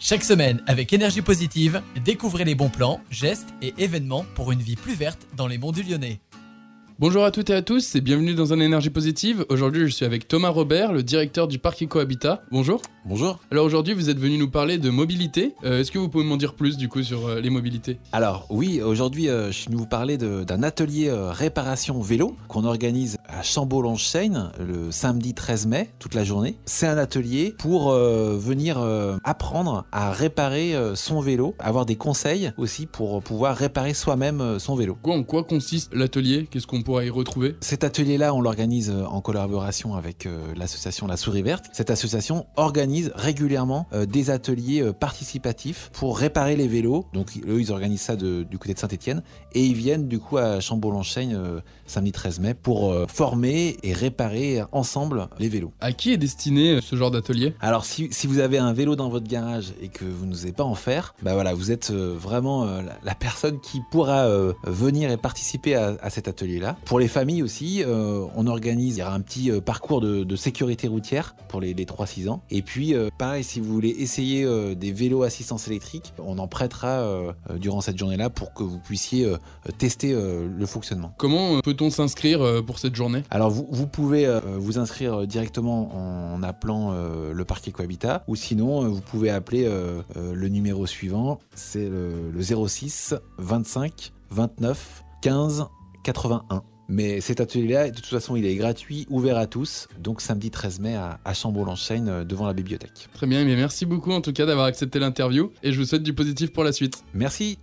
Chaque semaine, avec énergie positive, découvrez les bons plans, gestes et événements pour une vie plus verte dans les monts du Lyonnais. Bonjour à toutes et à tous et bienvenue dans un énergie positive. Aujourd'hui, je suis avec Thomas Robert, le directeur du parc Ecohabitat. Bonjour. Bonjour. Alors aujourd'hui, vous êtes venu nous parler de mobilité. Euh, Est-ce que vous pouvez m'en dire plus du coup sur euh, les mobilités? Alors oui, aujourd'hui euh, je vais vous parler d'un atelier euh, réparation vélo qu'on organise à Chambaud-Longe-Seine le samedi 13 mai, toute la journée. C'est un atelier pour euh, venir euh, apprendre à réparer euh, son vélo, avoir des conseils aussi pour pouvoir réparer soi-même son vélo. Quoi, En quoi consiste l'atelier? Qu'est-ce qu'on pourra y retrouver? Cet atelier-là, on l'organise en collaboration avec l'association La Souris Verte. Cette association organise régulièrement des ateliers participatifs pour réparer les vélos. Donc eux, ils organisent ça de- du côté de Saint-Etienne et ils viennent du coup à Chambaud-Lonchaigne euh, samedi 13 mai pour former et réparer ensemble les vélos. À qui est destiné euh, ce genre d'atelier? Alors si, si vous avez un vélo dans votre garage et que vous n'osez pas en faire, bah voilà, vous êtes euh, vraiment euh, la, personne qui pourra venir et participer à, à cet atelier-là. Pour les familles aussi, on organise, il y aura un petit parcours de, de sécurité routière pour les, les 3-6 ans. Et puis pareil, si vous voulez essayer des vélos assistance électrique, on en prêtera durant cette journée-là pour que vous puissiez tester le fonctionnement. Comment peut-on s'inscrire pour cette journée? Alors vous, vous pouvez euh, vous inscrire directement en appelant euh, le parc Ecohabitat ou sinon euh, vous pouvez appeler le numéro suivant, c'est le, le 06 25 29 15 81. Mais cet atelier-là, de toute façon, il est gratuit, ouvert à tous, donc samedi 13 mai à, à Chambaud-Lenchaigne euh, devant la bibliothèque. Très bien, mais merci beaucoup en tout cas d'avoir accepté l'interview et je vous souhaite du positif pour la suite. Merci